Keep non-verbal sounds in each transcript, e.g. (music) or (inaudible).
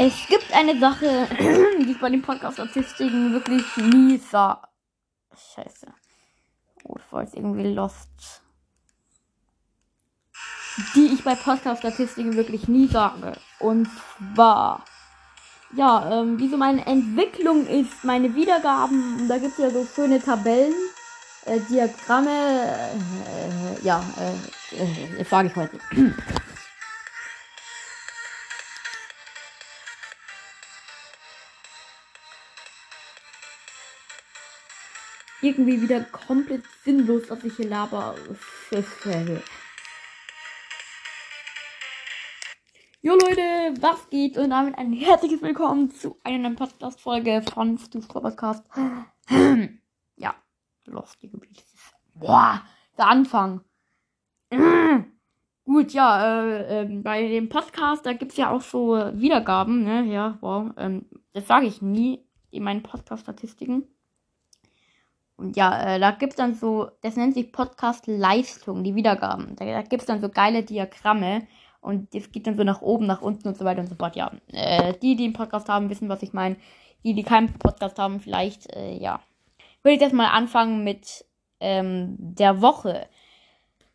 Es gibt eine Sache, (clears throat) die ich bei den Podcast-Statistiken wirklich nie sah. Scheiße. Oh, das war jetzt irgendwie lost. Die ich bei Podcast-Statistiken wirklich nie sage. Und zwar, ja, ähm, wie so meine Entwicklung ist, meine Wiedergaben. Da gibt es ja so schöne Tabellen, äh, Diagramme. Äh, ja, äh, äh, sage ich heute. Irgendwie wieder komplett sinnlos, was ich hier laber. Jo Leute, was geht? Und damit ein herzliches Willkommen zu einer neuen Podcast-Folge von Stu's Podcast. (clears throat) ja, Lost Gebiet. Boah, der Anfang. (clears throat) Gut, ja, äh, äh, bei dem Podcast, da gibt es ja auch so Wiedergaben, ne? Ja, wow. Ähm, das sage ich nie in meinen Podcast-Statistiken. Und ja, äh, da gibt es dann so, das nennt sich Podcast-Leistung, die Wiedergaben. Da, da gibt es dann so geile Diagramme und das geht dann so nach oben, nach unten und so weiter und so fort. Ja, äh, die, die einen Podcast haben, wissen, was ich meine. Die, die keinen Podcast haben, vielleicht, äh, ja. Würde ich jetzt mal anfangen mit ähm, der Woche.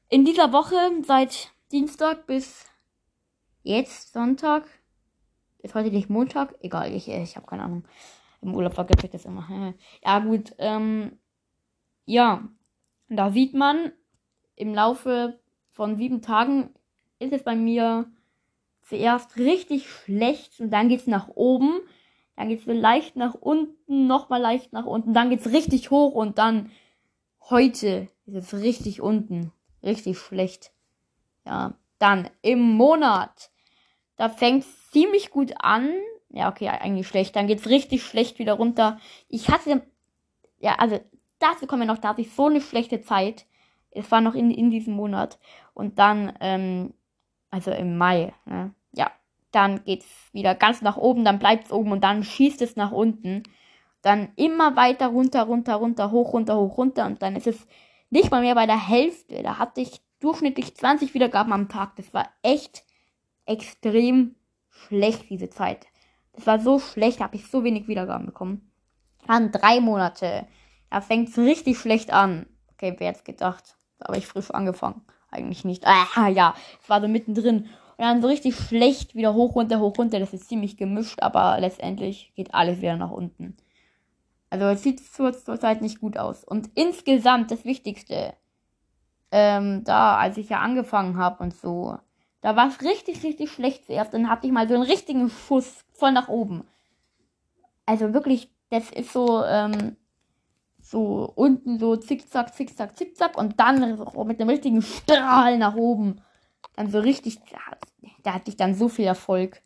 In dieser Woche, seit Dienstag bis jetzt Sonntag, ist heute nicht Montag, egal, ich, ich habe keine Ahnung. Im Urlaub vergesse ich das immer. (laughs) Ja, gut, ähm, ja, da sieht man, im Laufe von sieben Tagen ist es bei mir zuerst richtig schlecht und dann geht es nach oben. Dann geht es leicht nach unten, nochmal leicht nach unten. Dann geht es richtig hoch und dann heute ist es richtig unten. Richtig schlecht. Ja, dann im Monat. Da fängt es ziemlich gut an. Ja, okay, eigentlich schlecht. Dann geht es richtig schlecht wieder runter. Ich hatte, ja, also dazu kommen wir noch, da hatte ich so eine schlechte Zeit. Es war noch in, in diesem Monat. Und dann, ähm, also im Mai, ne? ja, dann geht es wieder ganz nach oben, dann bleibt es oben und dann schießt es nach unten. Dann immer weiter runter, runter, runter, hoch, runter, hoch, runter. Und dann ist es nicht mal mehr bei der Hälfte. Da hatte ich durchschnittlich 20 Wiedergaben am Tag. Das war echt extrem schlecht, diese Zeit. Das war so schlecht, da habe ich so wenig Wiedergaben bekommen. Dann drei Monate. Da fängt es richtig schlecht an. Okay, wer jetzt gedacht? Da habe ich frisch angefangen. Eigentlich nicht. Ah, ja, es war so mittendrin. Und dann so richtig schlecht, wieder hoch, runter, hoch, runter. Das ist ziemlich gemischt, aber letztendlich geht alles wieder nach unten. Also es sieht zurzeit nicht gut aus. Und insgesamt das Wichtigste, ähm, da, als ich ja angefangen habe und so, da war es richtig, richtig schlecht zuerst. Dann hatte ich mal so einen richtigen Schuss voll nach oben. Also wirklich, das ist so, ähm, so unten so zickzack, zickzack, zickzack und dann mit dem richtigen Strahl nach oben. Dann so richtig, da hatte ich dann so viel Erfolg.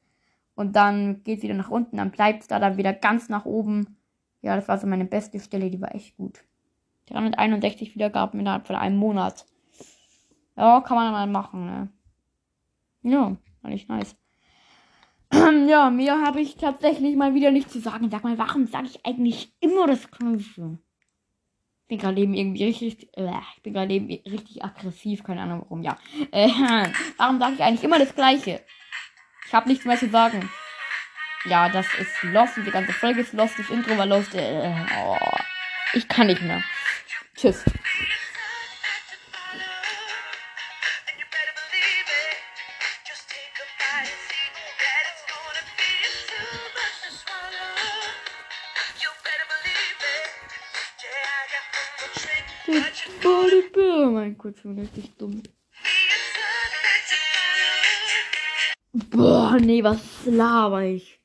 Und dann geht es wieder nach unten, dann bleibt es da dann wieder ganz nach oben. Ja, das war so meine beste Stelle, die war echt gut. 361 Wiedergaben innerhalb von einem Monat. Ja, kann man mal machen, ne? Ja, war nicht nice. (clears throat) ja, mir habe ich tatsächlich mal wieder nichts zu sagen. Sag mal, warum sage ich eigentlich immer das Gleiche? Ich bin gerade eben irgendwie richtig, äh, ich bin gerade eben richtig aggressiv, keine Ahnung warum, ja. Äh, (laughs) warum sage ich eigentlich immer das Gleiche? Ich habe nichts mehr zu sagen. Ja, das ist Lost, die ganze Folge ist Lost, das Intro war Lost. Äh, oh, ich kann nicht mehr. Tschüss. Oh mein Gott, schon richtig dumm. Boah, nee, was laber ich?